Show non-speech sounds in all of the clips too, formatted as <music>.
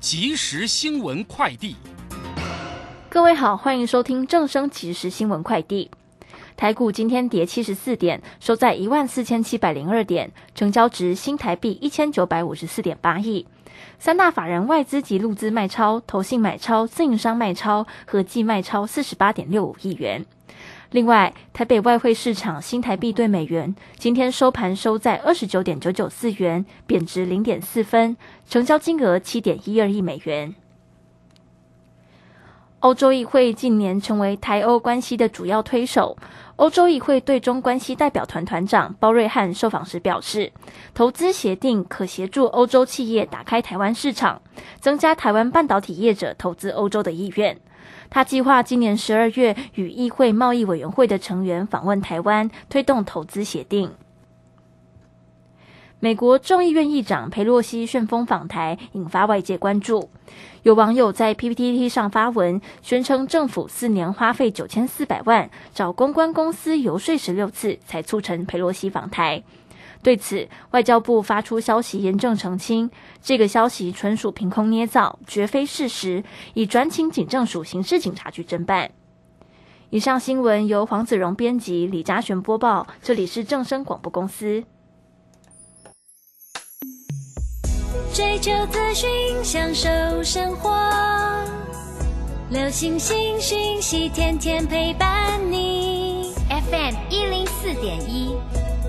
即时新闻快递，各位好，欢迎收听正声即时新闻快递。台股今天跌七十四点，收在一万四千七百零二点，成交值新台币一千九百五十四点八亿。三大法人外资及陆资卖超，投信买超，自营商卖超，合计卖超四十八点六五亿元。另外，台北外汇市场新台币对美元今天收盘收在二十九点九九四元，贬值零点四分，成交金额七点一二亿美元。欧洲议会近年成为台欧关系的主要推手。欧洲议会对中关系代表团团长包瑞汉受访时表示，投资协定可协助欧洲企业打开台湾市场，增加台湾半导体业者投资欧洲的意愿。他计划今年十二月与议会贸易委员会的成员访问台湾，推动投资协定。美国众议院议长佩洛西旋风访台，引发外界关注。有网友在 PPT 上发文，宣称政府四年花费九千四百万，找公关公司游说十六次，才促成佩洛西访台。对此，外交部发出消息严正澄清，这个消息纯属凭空捏造，绝非事实，已转请警政署刑事警察局侦办。以上新闻由黄子荣编辑，李嘉璇播报，这里是正声广播公司。追求资讯，享受生活，流星星讯息，天天陪伴你。FM 一零四点一。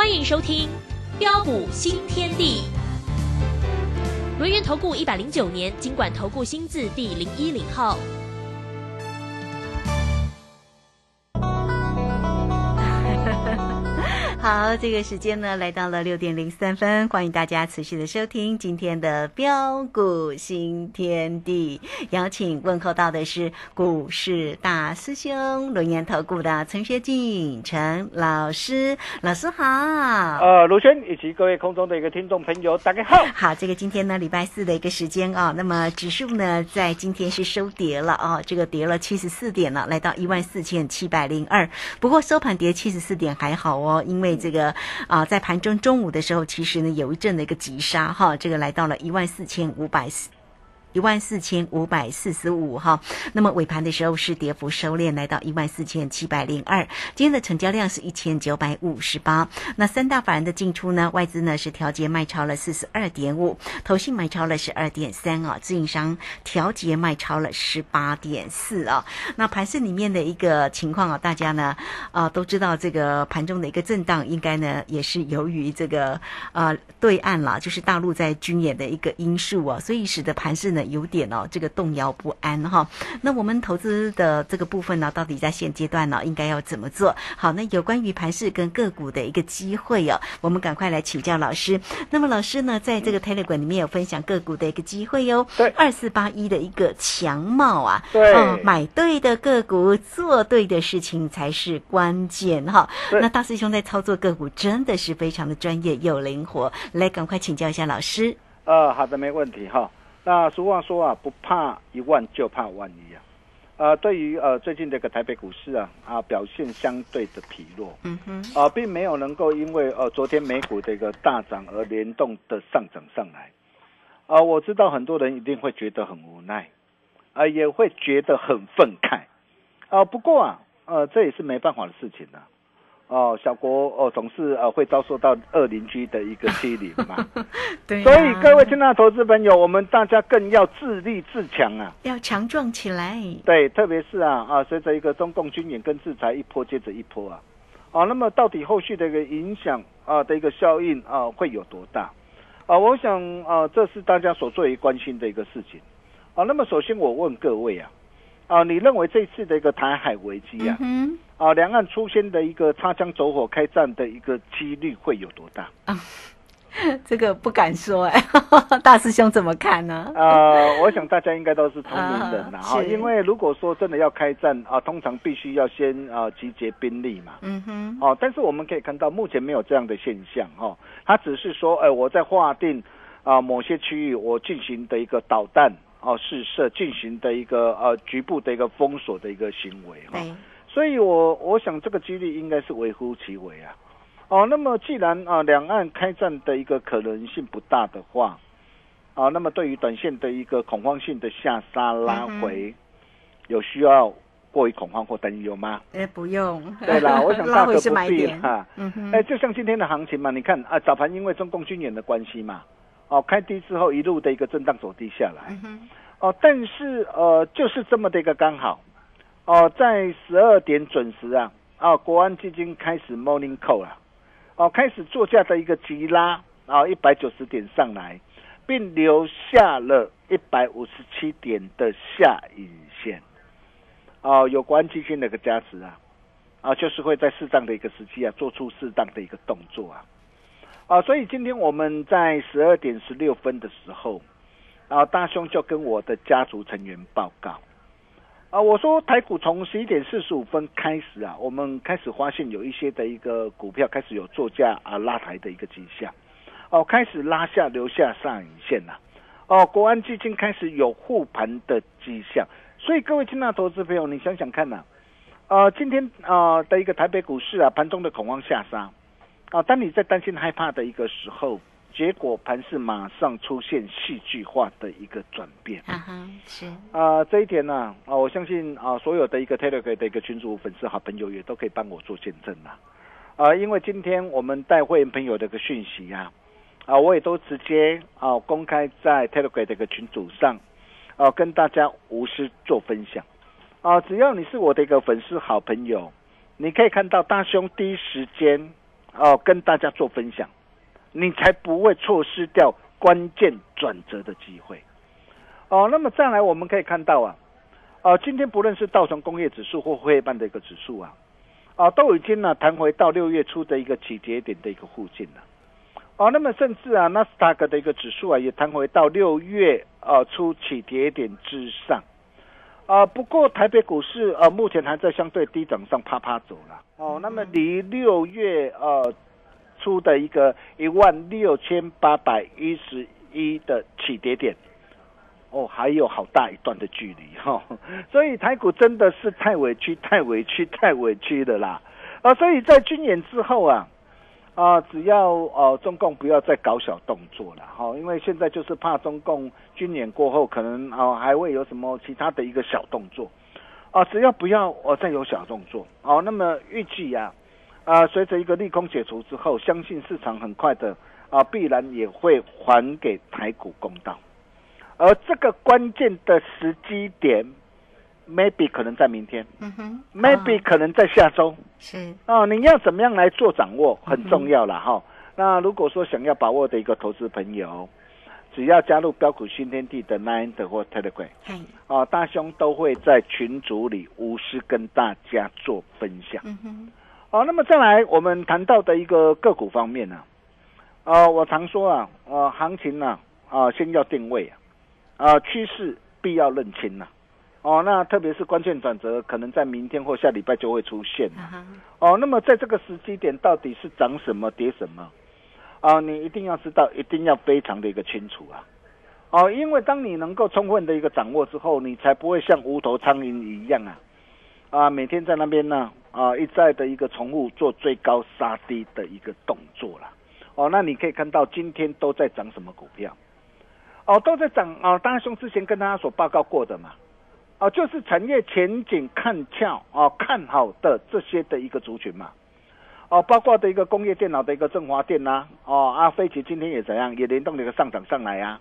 欢迎收听《标股新天地》。轮源投顾一百零九年经管投顾新字第零一零号。好，这个时间呢来到了六点零三分，欢迎大家持续的收听今天的标股新天地。邀请问候到的是股市大师兄龙岩投顾的陈学进陈老师，老师好。呃，卢轩以及各位空中的一个听众朋友，大家好。好，这个今天呢礼拜四的一个时间啊，那么指数呢在今天是收跌了啊，这个跌了七十四点了，来到一万四千七百零二。不过收盘跌七十四点还好哦，因为这个啊，在盘中中午的时候，其实呢有一阵的一个急杀哈，这个来到了一万四千五百四。一万四千五百四十五哈，那么尾盘的时候是跌幅收敛，来到一万四千七百零二。今天的成交量是一千九百五十八。那三大法人的进出呢？外资呢是调节卖超了四十二点五，投信买超了十二点三啊，自营商调节卖超了十八点四啊。那盘市里面的一个情况啊，大家呢啊都知道，这个盘中的一个震荡，应该呢也是由于这个呃对岸啦，就是大陆在军演的一个因素啊，所以使得盘市呢。有点哦，这个动摇不安哈。那我们投资的这个部分呢，到底在现阶段呢，应该要怎么做好？那有关于盘市跟个股的一个机会哦，我们赶快来请教老师。那么老师呢，在这个 Telegram 里面有分享个股的一个机会哟。对，二四八一的一个强貌啊，对，买对的个股，做对的事情才是关键哈。那大师兄在操作个股真的是非常的专业又灵活，来赶快请教一下老师。呃，好的，没问题哈。那俗话说啊，不怕一万就怕万一啊。呃，对于呃最近这个台北股市啊啊表现相对的疲弱，嗯哼，啊并没有能够因为呃昨天美股的一个大涨而联动的上涨上来。啊，我知道很多人一定会觉得很无奈，啊也会觉得很愤慨，啊不过啊呃这也是没办法的事情啊。哦，小国哦总是呃会遭受到二邻居的一个欺凌嘛。<laughs> 对、所以各位亲爱的投资朋友，我们大家更要自立自强啊。要强壮起来。对，特别是啊啊，随着一个中共军演跟制裁一波接着一波啊，啊，那么到底后续的一个影响啊的一个效应啊会有多大？啊，我想啊，这是大家所最为关心的一个事情。啊，那么首先我问各位啊，啊，你认为这次的一个台海危机啊，嗯啊，两岸出现的一个擦枪走火开战的一个几率会有多大？啊，<laughs> 这个不敢说哎，<laughs> 大师兄怎么看呢？呃，我想大家应该都是聪明人呐，啊哈、是因为如果说真的要开战啊，通常必须要先啊集结兵力嘛。嗯哼，哦，但是我们可以看到，目前没有这样的现象哦。它只是说，呃，我在划定啊、某些区域，我进行的一个导弹哦试射，进行的一个呃局部的一个封锁的一个行为哈、对，所以我我想这个几率应该是微乎其微啊。哦，那么既然啊两岸开战的一个可能性不大的话，啊，那么对于短线的一个恐慌性的下杀拉回，有需要过于恐慌或担忧吗？哎，不用。对啦，我想 <laughs> 大可不。必哈。嗯哼，哎，就像今天的行情嘛，你看啊，早盘因为中共军演的关系嘛，哦，开低之后一路的一个震荡走低下来，哦，但是呃，就是这么的一个刚好，哦，在十二点准时啊，啊，国安基金开始 morning call 了，哦，开始做价的一个急拉，啊，一百九十点上来，并留下了一百五十七点的下影线，哦，有国安基金的一个加持啊，啊，就是会在适当的一个时期啊，做出适当的一个动作啊，啊，所以今天我们在十二点十六分的时候。啊，大兄就跟我的家族成员报告，啊，我说台股从十一点四十五分开始啊，我们开始发现有一些的一个股票开始有作价啊拉抬的一个迹象，哦，开始拉下留下上影线了、哦，国安基金开始有护盘的迹象，所以各位亲爱投资朋友，你想想看呐、呃，今天啊、的一个台北股市啊，盘中的恐慌下杀，啊，当你在担心害怕的一个时候。结果盘势马上出现戏剧化的一个转变啊哈，是，啊、这一点呢啊，我相信啊，所有的一个 Telegram 的一个群主粉丝好朋友也都可以帮我做见证啦。啊，因为今天我们带会员朋友的一个讯息啊、啊，我也都直接啊公开在 Telegram 的一个群组上，啊，跟大家无私做分享。啊，只要你是我的一个粉丝好朋友，你可以看到大兄第一时间哦、跟大家做分享。你才不会错失掉关键转折的机会。哦，那么再来，我们可以看到啊，呃，今天不论是道琼工业指数或汇办的一个指数啊，啊，都已经呢弹回到六月初的一个起跌点的一个附近了。哦，那么甚至啊，纳斯达克的一个指数啊，也弹回到六月呃初起跌点之上。啊，不过台北股市呃目前还在相对低档上啪啪走了。哦，那么离六月呃出的一个一万六千八百一十一的起跌点，哦，还有好大一段的距离哈、哦，<laughs> 所以台股真的是太委屈、太委屈、太委屈的啦！啊，所以在军演之后啊，啊，只要呃中共不要再搞小动作了哈、因为现在就是怕中共军演过后可能啊、还会有什么其他的一个小动作，啊，只要不要呃再有小动作哦，那么预计啊。啊，随着一个利空解除之后，相信市场很快的啊，必然也会还给台股公道。而这个关键的时机点，maybe 可能在明天嗯哼，，maybe 哦可能在下周是，啊。你要怎么样来做掌握，很重要了哈。那如果说想要把握的一个投资朋友，只要加入标股新天地的 Nine 的或 Telegram 嘿，啊，大兄都会在群组里无私跟大家做分享。嗯哼，哦，那么再来，我们谈到的一个个股方面呢、呃，我常说啊，呃，行情呢、啊，先要定位啊，啊、趋势必要认清呐、哦，那特别是关键转折，可能在明天或下礼拜就会出现啊哈，哦，那么在这个时机点，到底是涨什么跌什么啊？你一定要知道，一定要非常的一个清楚啊。哦，因为当你能够充分的一个掌握之后，你才不会像无头苍蝇一样啊，啊，每天在那边呢啊一再的一个重复做追高杀低的一个动作啦。哦，那你可以看到今天都在涨什么股票？哦，都在涨啊！大兄之前跟大家所报告过的嘛，哦，就是产业前景看俏啊，看好的这些的一个族群嘛。哦，包括的一个工业电脑的一个振华电呐，哦阿，飞奇今天也怎样，也联动的一个上涨上来啊。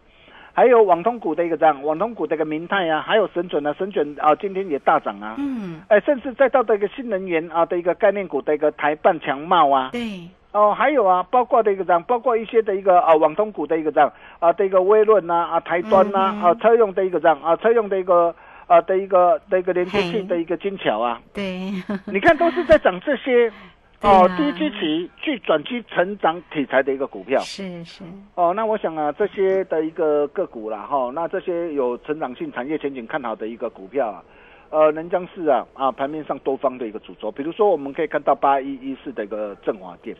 还有网通股的一个这样，网通股的一个明泰啊，还有神准啊，神准啊，今天也大涨啊。嗯，哎，甚至再到的一个新能源啊的一个概念股的一个台半强茂啊。对。哦，还有啊，包括的一个这样，包括一些的一个啊网通股的一个这样啊的一个微论呐啊台端呐啊车用的一个这样啊车用的一个啊的一个的一个连接性的一个金桥啊。对。<laughs> 你看都是在涨这些。<laughs> 哦，低基期去转机成长题材的一个股票。是是。哦，那我想啊，这些的一个个股啦，哈，那这些有成长性、产业前景看好的一个股票啊，呃，能将是啊啊盘面上多方的一个主轴，比如说我们可以看到八一一四的一个振华电，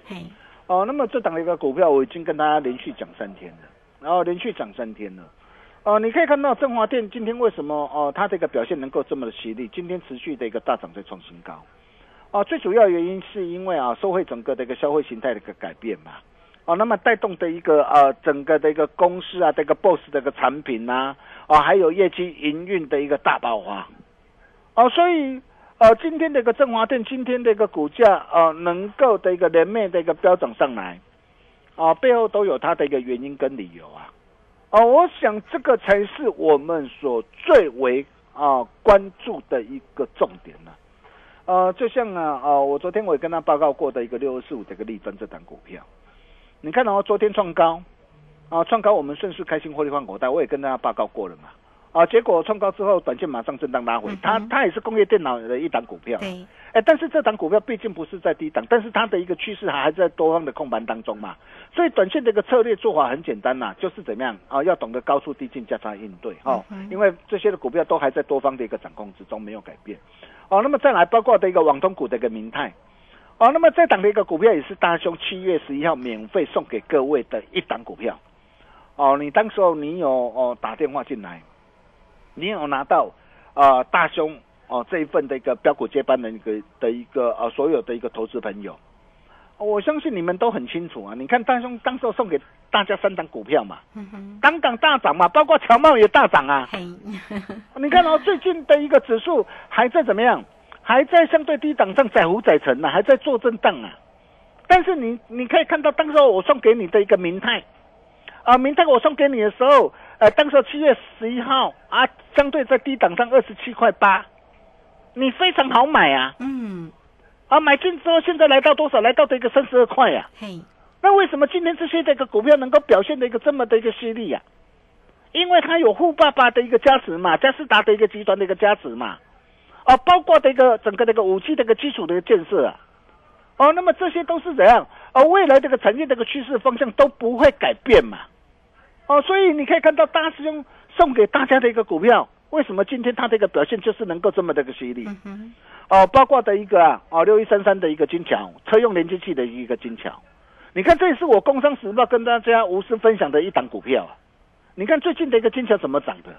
哦，那么这档的一个股票我已经跟大家连续讲三天了，然后连续讲三天了，哦，你可以看到振华电今天为什么哦它这个表现能够这么的犀利，今天持续的一个大涨在创新高。哦，最主要原因是因为啊，社会整个的一个消费形态的一个改变嘛，哦，那么带动的一个呃，整个的一个公司啊，这个 BOSS 的一个产品呐，哦，还有业绩营运的一个大爆发，哦，所以呃，今天的一个振华电，今天的一个股价呃，能够的一个连面的一个飙涨上来，啊，背后都有它的一个原因跟理由啊，哦，我想这个才是我们所最为啊关注的一个重点呢。呃，就像啊，啊，我昨天我也跟他报告过的一个六二四五这个利分这档股票，你看哦，昨天创高，啊，创高我们顺势开心获利换口袋，我也跟大家报告过了嘛，啊，结果创高之后，短线马上震荡拉回，它它也是工业电脑的一档股票，对，哎，但是这档股票毕竟不是在低档，但是它的一个趋势还还在多方的控盘当中嘛，所以短线的一个策略做法很简单呐，就是怎么样啊，要懂得高速低进加差应对哦，因为这些的股票都还在多方的一个掌控之中，没有改变。哦，那么再来包括的一个网通股的一个明泰，哦，那么这档的一个股票也是大兄七月十一号免费送给各位的一档股票，哦，你当时候你有哦打电话进来，你有拿到啊大兄哦这一份的一个标股接班的一个的一个呃所有的一个投资朋友，我相信你们都很清楚啊，你看大兄当时候送给大家三档股票嘛，当港大涨嘛，包括乔茂也大涨啊。<laughs> 你看哦，最近的一个指数还在怎么样？还在相对低档上载浮载沉呢，还在做震荡啊。但是你你可以看到，当时候我送给你的一个明泰啊，明泰我送给你的时候，呃，当时七月十一号啊，相对在低档上二十七块八，你非常好买啊。嗯。啊，买进之后现在来到多少？来到的一个三十二块呀。嘿。那为什么今天这些这个股票能够表现的一个这么的一个犀利呀？因为它有富爸爸的一个加持嘛，嘉士达的一个集团的一个加持嘛，哦，包括的一个整个那个武器的一个基础的一个建设啊，哦，那么这些都是怎样？而未来这个产业这个趋势方向都不会改变嘛，哦，所以你可以看到大师兄送给大家的一个股票，为什么今天它的一个表现就是能够这么的一个犀利？哦，包括的一个啊，哦，六一三三的一个金桥车用连接器的一个金桥，你看这也是我工商时报跟大家无私分享的一档股票啊。你看最近的一个金桥怎么涨的？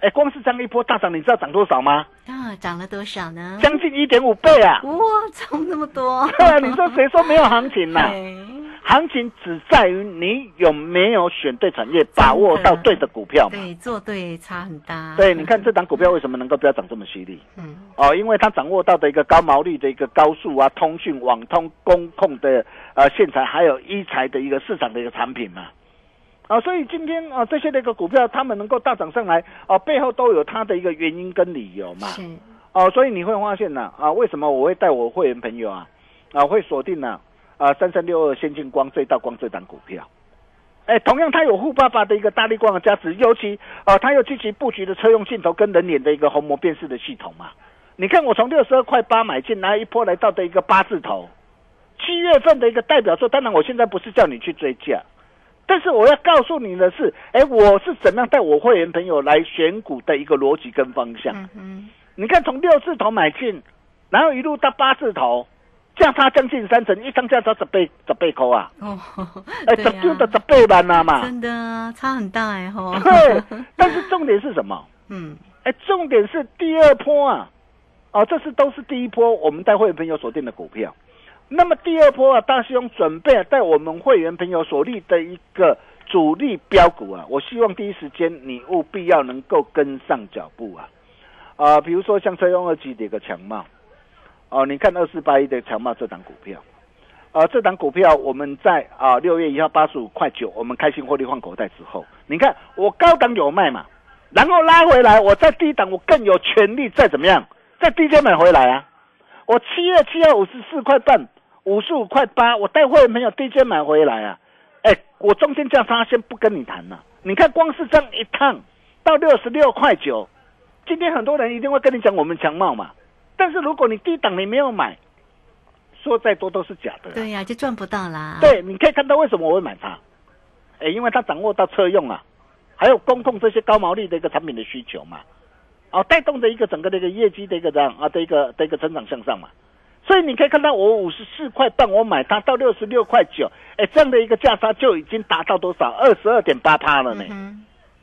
哎，光是这样一波大涨，你知道涨多少吗？啊，涨了多少呢？将近一点五倍啊！哇，涨那么多！<laughs> 你说谁说没有行情呢？<laughs> 行情只在于你有没有选对产业，把握到对的股票。对，做对差很大。对，你看这档股票为什么能够不要涨这么犀利？嗯，哦，因为它掌握到的一个高毛利的一个高速啊，通讯、网通、工控的呃线材，还有一材的一个市场的一个产品嘛。啊，所以今天啊，这些的一个股票，他们能够大涨上来，啊，背后都有它的一个原因跟理由嘛。是。哦，所以你会发现呢，啊，为什么我会带我会员朋友啊，啊，会锁定呢，啊，三三六二先进光、这道光这档股票。哎，同样它有富爸爸的一个大力光的加持，尤其啊，它有积极布局的车用镜头跟人脸的一个虹膜辨识的系统嘛。你看我从六十二块八买进来一波来到的一个八字头，七月份的一个代表作，当然我现在不是叫你去追价。但是我要告诉你的是，哎，我是怎么样带我会员朋友来选股的一个逻辑跟方向。嗯你看从六字头买进，然后一路到八字头，价差将近三成，一张价差十倍十倍高啊！哦，哎，十就的十倍版了嘛？真的差很大哎吼。<laughs> 对，但是重点是什么？<laughs> 嗯，哎，重点是第二波啊，哦，这是都是第一波我们带会员朋友锁定的股票。那么第二波啊，大兄准备带我们会员朋友所立的一个主力标股啊，我希望第一时间你务必要能够跟上脚步啊，啊，比如说像车用二级的一个强茂，哦，你看二四八一的强茂这档股票，呃，这档股票我们在啊六月一号八十五块九，我们开心获利换口袋之后，你看我高档有卖嘛，然后拉回来，我在低档我更有权利再怎么样，在低阶买回来啊。我七月七号五十四块半，五十五块八，我带会员朋友低阶买回来啊。哎，我中间价差先不跟你谈了，你看光是这样一趟到六十六块九，今天很多人一定会跟你讲我们强茂嘛，但是如果你低档你没有买。说再多都是假的，对呀，就赚不到啦。对，你可以看到为什么我会买它，哎，因为它掌握到车用啊，还有公共这些高毛利的一个产品的需求嘛，哦，带动的一个整个的一个业绩的一个这样啊的一个的一个增长向上嘛，所以你可以看到我五十四块半我买它到六十六块九，哎，这样的一个价差就已经达到多少二十二点八趴了呢？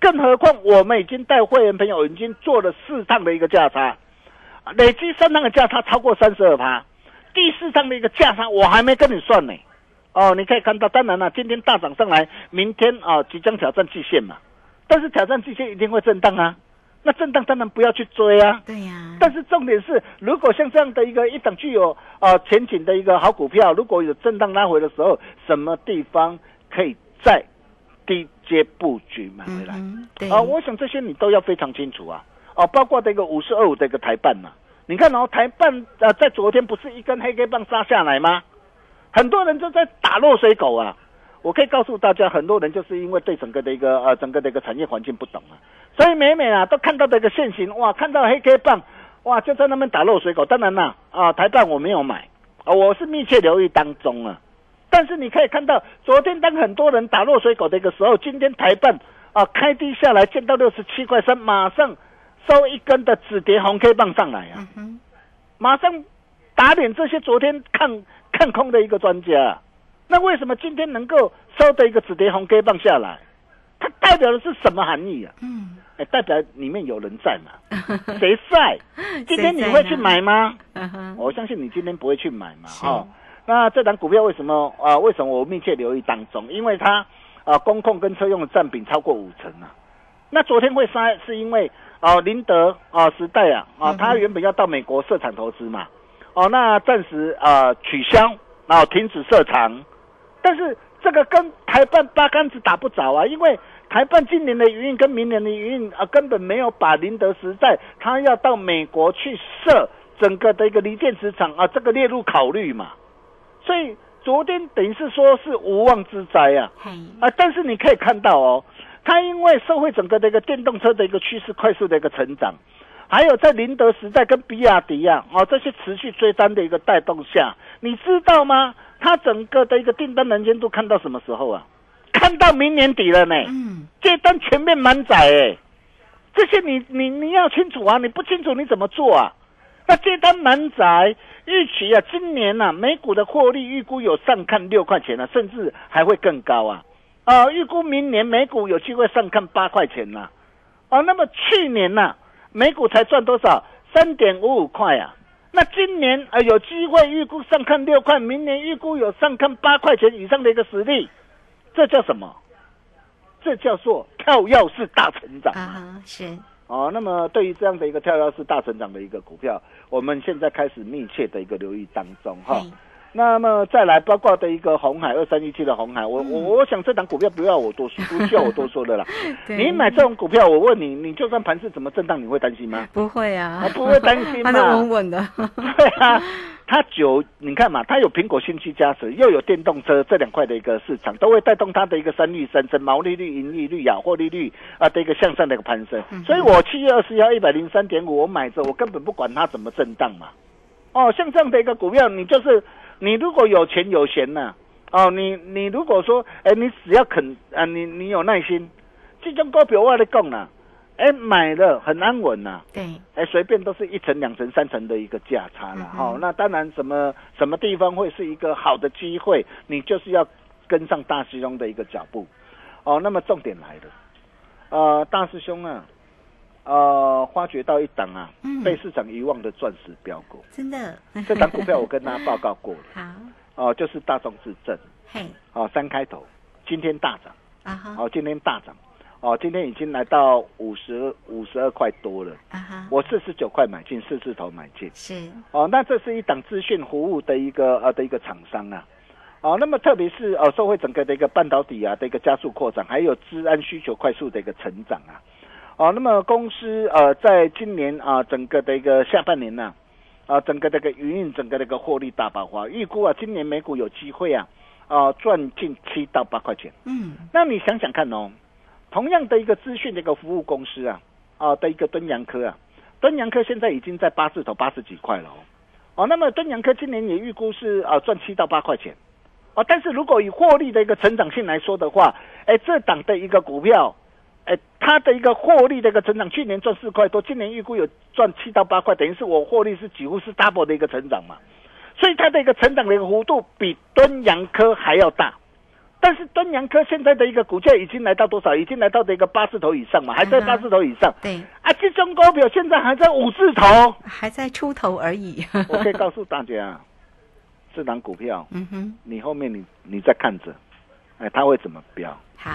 更何况我们已经带会员朋友已经做了四趟的一个价差，累计三趟的价差超过三十二趴。第四趟的一个价差我还没跟你算呢，哦，你可以看到，当然了，今天大涨上来，明天啊即将挑战季线嘛，但是挑战季线一定会震荡啊，那震荡当然不要去追啊，对呀，但是重点是，如果像这样的一个一档具有啊前景的一个好股票，如果有震荡拉回的时候，什么地方可以再低阶布局买回来？啊，我想这些你都要非常清楚啊，哦，包括这个五十二五的一个台办嘛。你看哦，台办呃，在昨天不是一根黑 K 棒杀下来吗？很多人都在打落水狗啊！我可以告诉大家，很多人就是因为对整个的一个呃整个的一个产业环境不懂啊，所以每每啊都看到这个现形，哇，看到黑 K 棒，哇，就在那边打落水狗。当然啦，啊，台办我没有买啊，我是密切留意当中啊。但是你可以看到，昨天当很多人打落水狗的一个时候，今天台办啊开低下来，见到六十七块三，马上。收一根的紫蝶红 K 棒上来啊，马上打脸这些昨天看看空的一个专家。那为什么今天能够收的一个紫蝶红 K 棒下来？它代表的是什么含义啊？嗯，哎，代表里面有人在嘛？<laughs> 谁在？今天你会去买吗？我相信你今天不会去买嘛。哦，那这档股票为什么啊？为什么我密切留意当中？因为它啊，公控跟车用的占比超过五成啊。那昨天会杀，是因为。哦，林德啊，时代啊，啊，他原本要到美国设厂投资嘛，哦，那暂时啊取消，然后停止设厂，但是这个跟台办八竿子打不着啊，因为台办今年的营运跟明年的营运啊，根本没有把林德时代他要到美国去设整个的一个锂电池厂啊，这个列入考虑嘛，所以昨天等于是说是无妄之灾啊，啊，但是你可以看到哦。它因为社会整个的一个电动车的一个趋势快速的一个成长，还有在宁德时代跟比亚迪啊，哦这些持续追单的一个带动下，你知道吗？它整个的一个订单能见度看到什么时候啊？看到明年底了呢。嗯。这单全面满载哎，这些你你你要清楚啊！你不清楚你怎么做啊？那这单满载预期啊，今年呐美股的获利预估有上看六块钱啊，甚至还会更高啊。啊，预估明年美股有机会上看八块钱呐，啊，那么去年呐，美股才赚多少？三点五五块啊，那今年啊有机会预估上看六块，明年预估有上看八块钱以上的一个实力，这叫什么？这叫做跳跃式大成长啊！是哦，那么对于这样的一个跳跃式大成长的一个股票，我们现在开始密切的一个留意当中哈。那么再来，包括的一个红海二三一七的红海，我我我想这档股票不要我多说，不需要我多说的啦。<laughs> 你买这种股票，我问你，你就算盘市怎么震荡，你会担心吗？不会啊，不会担心嘛，稳稳的。<laughs> 对啊，它九，你看嘛，它有苹果新区加持，又有电动车这两块的一个市场，都会带动它的一个三率三升，毛利率、盈利率啊、获利率啊的一个向上的一个攀升。所以我七月二十一号一百零三点五，我买着，我根本不管它怎么震荡嘛。哦，像这样的一个股票，你就是。你如果有钱有闲呢？哦，你你如果说，哎，你只要肯啊，你你有耐心，这种股票我来讲啦，哎，买了很安稳呐。对。哎，随便都是一层、两层、三层的一个价差了。哦，那当然，什么什么地方会是一个好的机会，你就是要跟上大师兄的一个脚步。哦，那么重点来了，呃，大师兄啊。呃，发掘到一档啊，被市场遗忘的钻石标股，真的，这档股票我跟大家报告过了。<laughs> 好，哦，就是大众智证，嘿，哦，三开头，今天大涨，啊哈，哦，今天大涨，哦，今天已经来到五十五十二块多了，啊哈，我四十九块买进，四字头买进，是，哦，那这是一档资讯服务的一个呃的一个厂商啊，哦，那么特别是呃，社会整个的一个半导体啊的一个加速扩展，还有治安需求快速的一个成长啊。哦，那么公司呃，在今年啊，整个的一个下半年呢，啊，整个这个营运，整个这个获利大爆发，预估啊，今年美股有机会啊，啊，赚近七到八块钱。嗯，那你想想看哦，同样的一个资讯的一个服务公司啊，啊的一个敦洋科啊，敦洋科现在已经在八字头八十几块了哦。哦，那么敦洋科今年也预估是啊赚七到八块钱。哦，但是如果以获利的一个成长性来说的话，哎，这档的一个股票。哎，它的一个获利的一个成长，去年赚四块多，今年预估有赚七到八块，等于是我获利是几乎是 double 的一个成长嘛，所以它的一个成长的一个幅度比敦洋科还要大，但是敦洋科现在的一个股价已经来到多少？已经来到的一个八字头以上嘛，还在八字头以上。对，啊，这种股票现在还在五字头，还在出头而已。我可以告诉大家，这档股票，嗯哼，你后面你你再看着，哎，它会怎么飙？好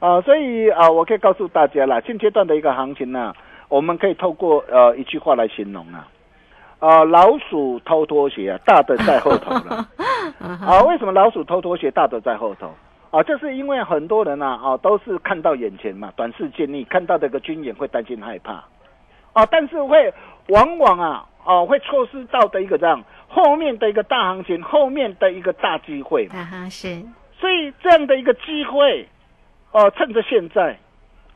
啊，所以啊，我可以告诉大家啦，现阶段的一个行情呢，我们可以透过呃一句话来形容啊，啊，老鼠偷拖鞋啊，大的在后头了 <laughs> 啊。为什么老鼠偷拖鞋，大的在后头啊？就是因为很多人啊啊，都是看到眼前嘛，短视见利，看到这个军演会担心害怕啊，但是会往往啊啊会错失到的一个这样后面的一个大行情，后面的一个大机会啊哈是，所以这样的一个机会。哦，趁着现在，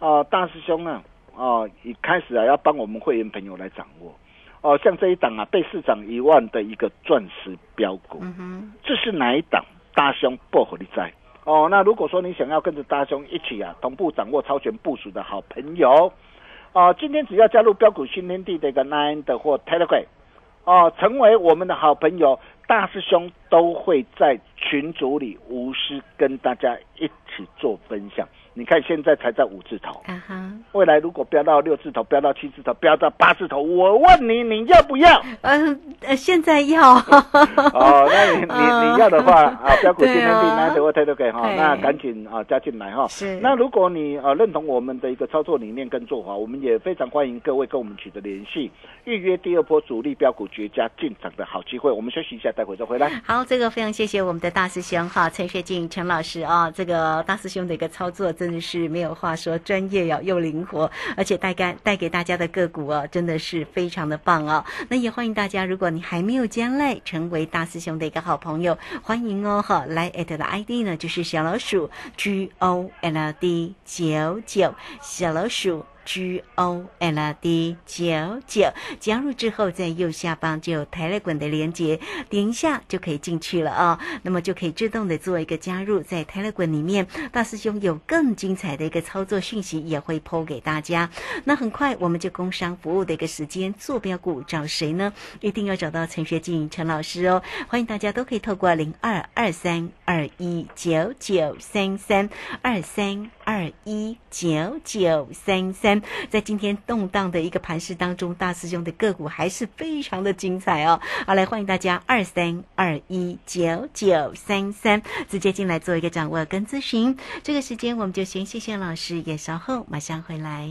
啊，大师兄啊，啊，一开始啊，要帮我们会员朋友来掌握，哦，像这一档啊，被市场一万的一个钻石标股，这是哪一档？大兄薄荷力在哦。那如果说你想要跟着大兄一起啊，同步掌握超前部署的好朋友，啊，今天只要加入标股新天地的一个 Nine 的或 Telegram，哦，成为我们的好朋友，大师兄都会在群组里无私跟大家一。起做分享，你看现在才在五字头，未来如果飙到六字头，飙到七字头，飙到八字头，我问你，你要不要？嗯，现在要。<laughs> 哦，那你你 <laughs> 你要的话啊，标股今天订单的话，推都可以哈，那赶紧啊加进来哈。是。那如果你呃认同我们的一个操作理念跟做法，我们也非常欢迎各位跟我们取得联系，预约第二波主力标股绝佳进场的好机会。我们休息一下，待会再回来。好，这个非常谢谢我们的大师兄哈，陈学进陈老师啊，这个。大师兄的一个操作真的是没有话说，专业呀又灵活，而且带干带给大家的个股哦，真的是非常的棒哦。那也欢迎大家，如果你还没有加来成为大师兄的一个好朋友，欢迎哦哈，来艾特的 ID 呢就是小老鼠 G O L D 九九小老鼠。G O L D 九九加入之后，在右下方就有台 e 滚的连接，点一下就可以进去了啊。那么就可以自动的做一个加入，在台 e 滚里面，大师兄有更精彩的一个操作讯息也会抛给大家。那很快我们就工商服务的一个时间，坐标股找谁呢？一定要找到陈学静陈老师哦。欢迎大家都可以透过零二二三二一九九三三二三二一九九三三。在今天动荡的一个盘势当中，大师兄的个股还是非常的精彩哦。好，来欢迎大家二三二一九九三三直接进来做一个掌握跟咨询。这个时间我们就先谢谢老师，也稍后马上回来。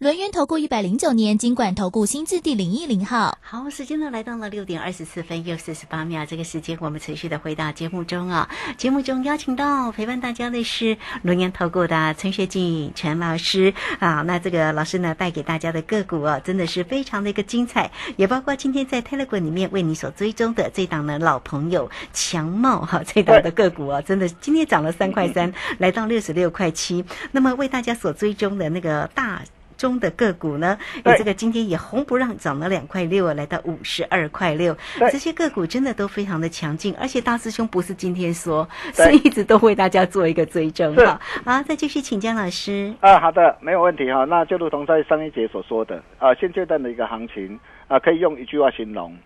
轮源投顾一百零九年金管投顾新字第零一零号。好，时间呢来到了六点二十四分又四十八秒，这个时间我们持续的回到节目中啊。节目中邀请到陪伴大家的是龙岩投顾的陈学静陈老师啊。那这个老师呢带给大家的个股啊，真的是非常的一个精彩，也包括今天在 Telegram 里面为你所追踪的这档呢老朋友强茂哈，<laughs> 这档的个股啊，真的今天涨了三块三，来到六十六块七。那么为大家所追踪的那个大。中的个股呢，有这个今天也红不让，涨了两块六啊，来到五十二块六。这些个股真的都非常的强劲，而且大师兄不是今天说，是一直都为大家做一个追踪哈。好，再继续请江老师。啊，好的，没有问题哈。那就如同在上一节所说的啊，现阶段的一个行情啊，可以用一句话形容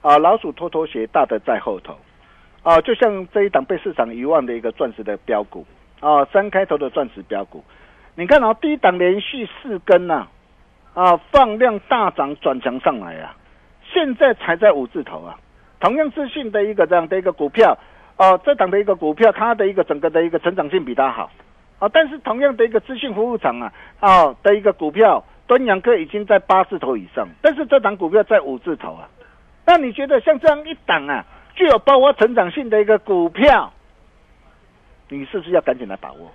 啊，老鼠拖拖鞋，大的在后头啊，就像这一档被市场遗忘的一个钻石的标股啊，三开头的钻石标股。你看啊，低档连续四根呐，啊，放量大涨转强上来啊，现在才在五字头啊。同样自信的一个这样的一个股票，哦，这档的一个股票，它的一个整个的一个成长性比它好，啊，但是同样的一个资讯服务厂啊，啊的一个股票，端阳科已经在八字头以上，但是这档股票在五字头啊。那你觉得像这样一档啊，具有包括成长性的一个股票，你是不是要赶紧来把握？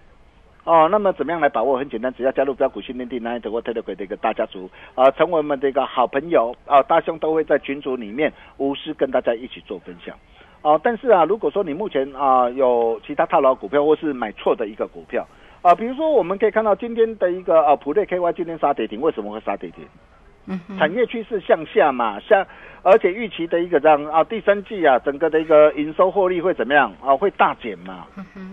哦，那么怎么样来把握？很简单，只要加入标股训练地那一德或特德鬼的一个大家族啊，成为我们的一个好朋友啊，大兄都会在群组里面无私跟大家一起做分享。啊，但是啊，如果说你目前啊有其他套牢股票或是买错的一个股票啊，比如说我们可以看到今天的一个啊普瑞 KY 今天杀跌停，为什么会杀跌停？嗯，产业趋势向下嘛，像。而且预期的一个这样啊，第三季啊，整个的一个营收获利会怎么样啊？会大减嘛？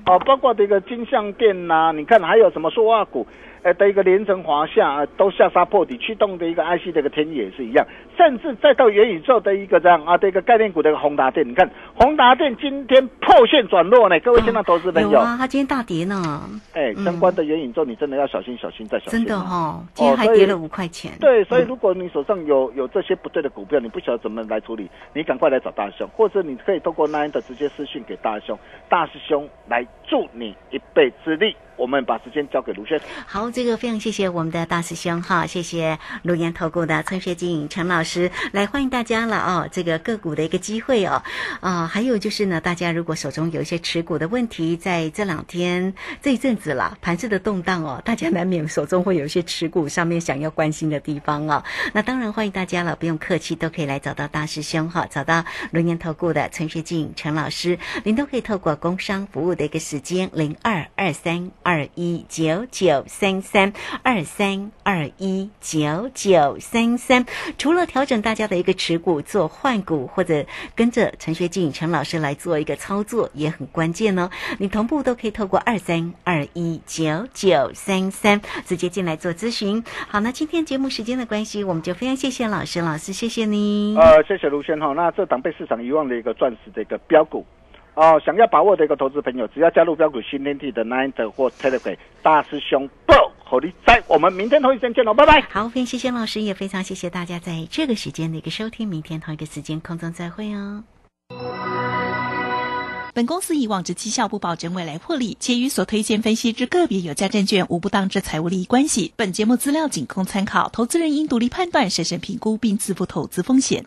哦，包括这个金项店呐，你看还有什么塑化股？呃的一个连城华夏啊都下杀破底，驱动的一个 IC 的一个天也是一样，甚至再到元宇宙的一个这样啊的一个概念股的一个宏达电，你看宏达电今天破线转弱呢，各位现在投资朋友，有啊，它今天大跌呢。哎，相关的元宇宙你真的要小心小心再小心。真的哈，今天还跌了五块钱。对，所以如果你手上有有这些不对的股票，你不晓得怎么来处理，你赶快来找大师兄，或者你可以透过 Nine 的直接私讯给大师兄，大师兄来助你一臂之力。我们把时间交给卢轩。好，这个非常谢谢我们的大师兄哈，谢谢卢岩投顾的陈学静陈老师来欢迎大家了哦。这个个股的一个机会哦，啊，还有就是呢，大家如果手中有一些持股的问题，在这两天这一阵子啦，盘市的动荡哦，大家难免手中会有一些持股上面想要关心的地方哦。那当然欢迎大家了，不用客气，都可以来找到大师兄哈，找到卢岩投顾的陈学静陈老师，您都可以透过工商服务的一个时时间零二二三。二一九九三三二三二一九九三三，除了调整大家的一个持股做换股，或者跟着陈学静陈老师来做一个操作，也很关键哦。你同步都可以透过二三二一九九三三直接进来做咨询。好，那今天节目时间的关系，我们就非常谢谢老师，老师谢谢你。呃，谢谢卢轩哈。那这档被市场遗忘的一个钻石的一个标股。哦，想要把握的一个投资朋友，只要加入标股新天地的 Nine 或 Telegram 大师兄不好利在，我们明天同一时间见喽，拜拜。好，非常谢谢老师，也非常谢谢大家在这个时间的一个收听，明天同一个时间空中再会哦。本公司以往之绩效不保证未来获利，且与所推荐分析之个别有价证券无不当之财务利益关系。本节目资料仅供参考，投资人应独立判断、审慎评估并自负投资风险。